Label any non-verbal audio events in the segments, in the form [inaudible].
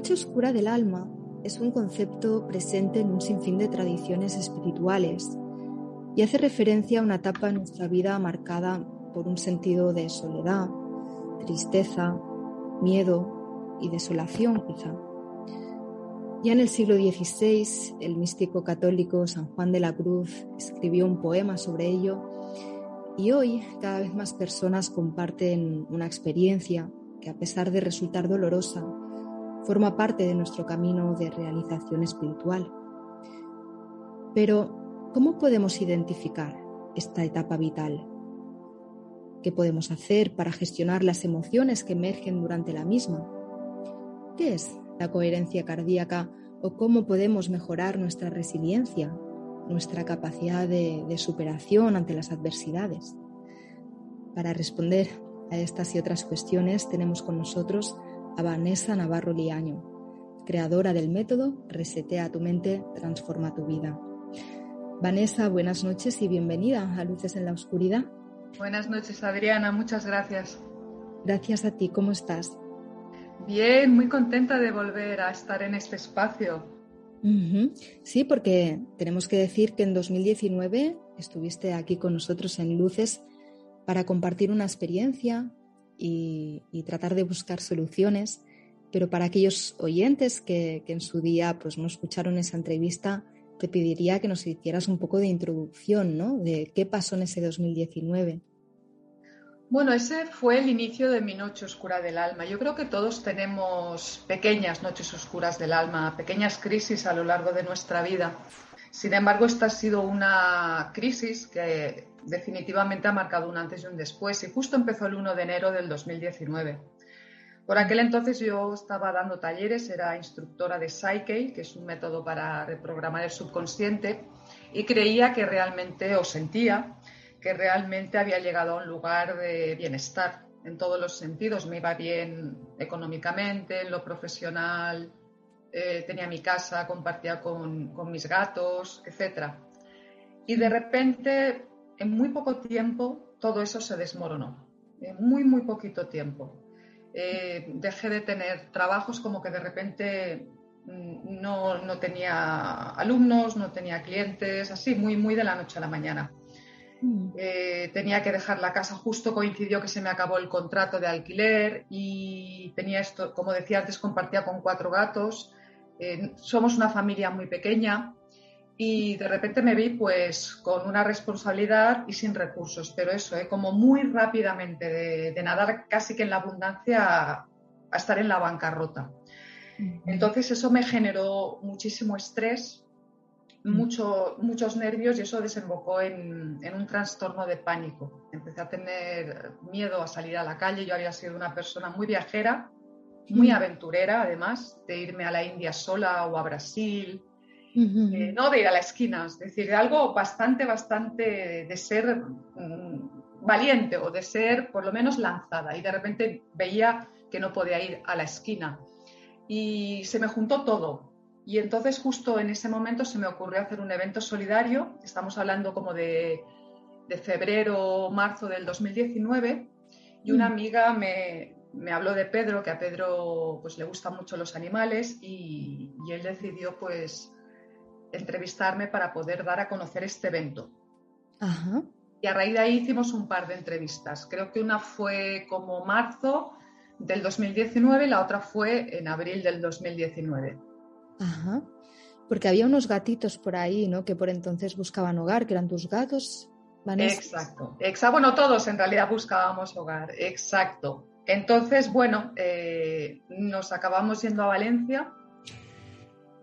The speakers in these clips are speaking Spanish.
noche oscura del alma es un concepto presente en un sinfín de tradiciones espirituales y hace referencia a una etapa en nuestra vida marcada por un sentido de soledad, tristeza, miedo y desolación quizá. Ya en el siglo XVI, el místico católico San Juan de la Cruz escribió un poema sobre ello y hoy cada vez más personas comparten una experiencia que a pesar de resultar dolorosa, forma parte de nuestro camino de realización espiritual. Pero, ¿cómo podemos identificar esta etapa vital? ¿Qué podemos hacer para gestionar las emociones que emergen durante la misma? ¿Qué es la coherencia cardíaca o cómo podemos mejorar nuestra resiliencia, nuestra capacidad de, superación ante las adversidades? Para responder a estas y otras cuestiones tenemos con nosotros a Vanessa Navarro Liaño, creadora del método Resetea tu mente, transforma tu vida. Vanessa, buenas noches y bienvenida a Luces en la Oscuridad. Buenas noches, Adriana, muchas gracias. Gracias a ti, ¿cómo estás? Bien, muy contenta de volver a estar en este espacio. Sí, porque tenemos que decir que en 2019 estuviste aquí con nosotros en Luces para compartir una experiencia y, tratar de buscar soluciones, pero para aquellos oyentes que, que, en su día pues, no escucharon esa entrevista, te pediría que nos hicieras un poco de introducción, ¿no? De qué pasó en ese 2019. Bueno, ese fue el inicio de mi noche oscura del alma. Yo creo que todos tenemos pequeñas noches oscuras del alma, pequeñas crisis a lo largo de nuestra vida. Sin embargo, esta ha sido una crisis que definitivamente ha marcado un antes y un después y justo empezó el 1 de enero del 2019. Por aquel entonces yo estaba dando talleres, era instructora de Psyche, que es un método para reprogramar el subconsciente, y creía que realmente, o sentía, que realmente había llegado a un lugar de bienestar en todos los sentidos. Me iba bien económicamente, en lo profesional, eh, tenía mi casa, compartía con, con mis gatos, etc. Y de repente, en muy poco tiempo, todo eso se desmoronó. En muy, muy poquito tiempo. Eh, dejé de tener trabajos como que de repente mm, no, no, tenía alumnos, no tenía clientes, así, muy, muy de la noche a la mañana. Mm. Eh, tenía que dejar la casa, justo coincidió que se me acabó el contrato de alquiler y tenía esto, como decía antes, compartía con cuatro gatos eh, somos una familia muy pequeña y de repente me vi pues con una responsabilidad y sin recursos, pero eso, eh, como muy rápidamente de, nadar casi que en la abundancia a, estar en la bancarrota. Entonces eso me generó muchísimo estrés, mucho, muchos nervios y eso desembocó en, en, un trastorno de pánico. Empecé a tener miedo a salir a la calle. Yo había sido una persona muy viajera muy aventurera además, de irme a la India sola o a Brasil, eh, no de ir a la esquina, es decir, algo bastante, bastante de ser mm, valiente o de ser por lo menos lanzada. Y de repente veía que no podía ir a la esquina. Y se me juntó todo. Y entonces justo en ese momento se me ocurrió hacer un evento solidario, estamos hablando como de, de febrero marzo del 2019, y una mm. amiga me, me habló de Pedro, que a Pedro pues, le gustan mucho los animales y, él decidió pues entrevistarme para poder dar a conocer este evento. Y a raíz de ahí hicimos un par de entrevistas. Creo que una fue como marzo del 2019 y la otra fue en abril del 2019. Ajá. Porque había unos gatitos por ahí, ¿no? Que por entonces buscaban hogar, que eran tus gatos. Exacto. Exacto. Bueno, todos en realidad buscábamos hogar. Exacto. Entonces, bueno, eh, nos acabamos yendo a Valencia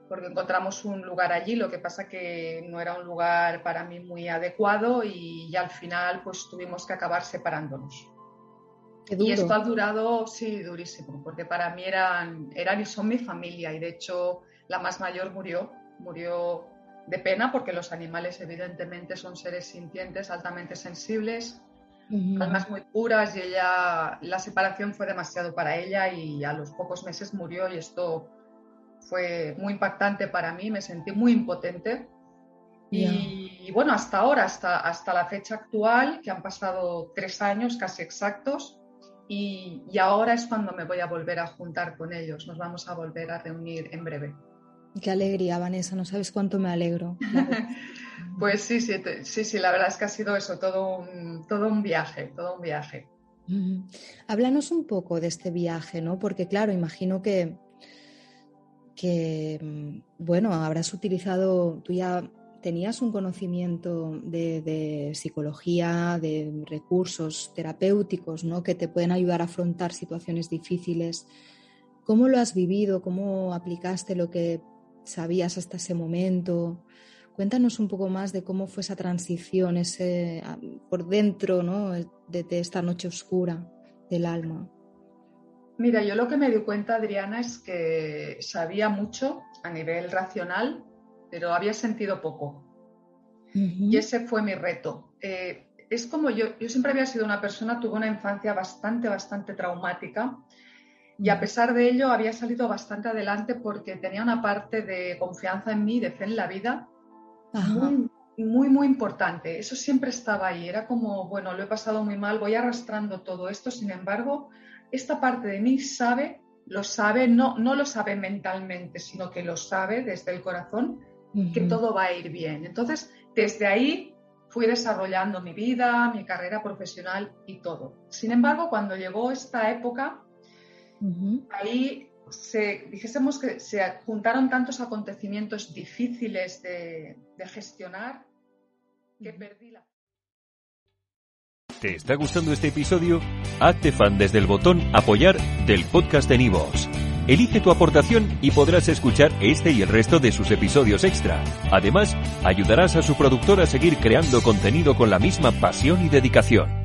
porque encontramos un lugar allí, lo que pasa que no era un lugar para mí muy adecuado y ya al final pues tuvimos que acabar separándonos. Y esto ha durado, sí, durísimo, porque para mí eran, eran y son mi familia. Y de hecho la más mayor murió, murió de pena porque los animales evidentemente son seres sintientes, altamente sensibles almas muy puras y ella, la separación fue demasiado para ella y a los pocos meses murió y esto fue muy impactante para mí, me sentí muy impotente. Y, bueno, hasta ahora, hasta, hasta la fecha actual, que han pasado tres años casi exactos, y, ahora es cuando me voy a volver a juntar con ellos. Nos vamos a volver a reunir en breve. Qué alegría, Vanessa, no sabes cuánto me alegro. [laughs] pues sí, sí, sí, sí, la verdad es que ha sido eso, todo un, todo un viaje, todo un viaje. Háblanos un poco de este viaje, ¿no? Porque claro, imagino que, que mm, bueno, habrás utilizado, tú ya tenías un conocimiento de, psicología, de recursos terapéuticos, ¿no? Que te pueden ayudar a afrontar situaciones difíciles. ¿Cómo lo has vivido? ¿Cómo aplicaste lo que sabías hasta ese momento? Cuéntanos un poco más de cómo fue esa transición, ese por dentro, ¿no? de esta noche oscura del alma. Mira, yo lo que me di cuenta, Adriana, es que sabía mucho a nivel racional, pero había sentido poco. Y ese fue mi reto. Eh, es como yo, yo siempre había sido una persona, tuve una infancia bastante, bastante traumática y a pesar de ello había salido bastante adelante porque tenía una parte de confianza en mí, de fe en la vida, muy, muy, muy importante. Eso siempre estaba ahí. Era como, bueno, lo he pasado muy mal, voy arrastrando todo esto. Sin embargo, esta parte de mí sabe, lo sabe, no, no lo sabe mentalmente, sino que lo sabe desde el corazón, que todo va a ir bien. Entonces, desde ahí fui desarrollando mi vida, mi carrera profesional y todo. Sin embargo, cuando llegó esta época, ahí se, dijésemos que se juntaron tantos acontecimientos difíciles de, de gestionar que perdí la... ¿Te está gustando este episodio? Hazte fan desde el botón Apoyar del podcast de Nivos. Elige tu aportación y podrás escuchar este y el resto de sus episodios extra. Además, ayudarás a su productor a seguir creando contenido con la misma pasión y dedicación.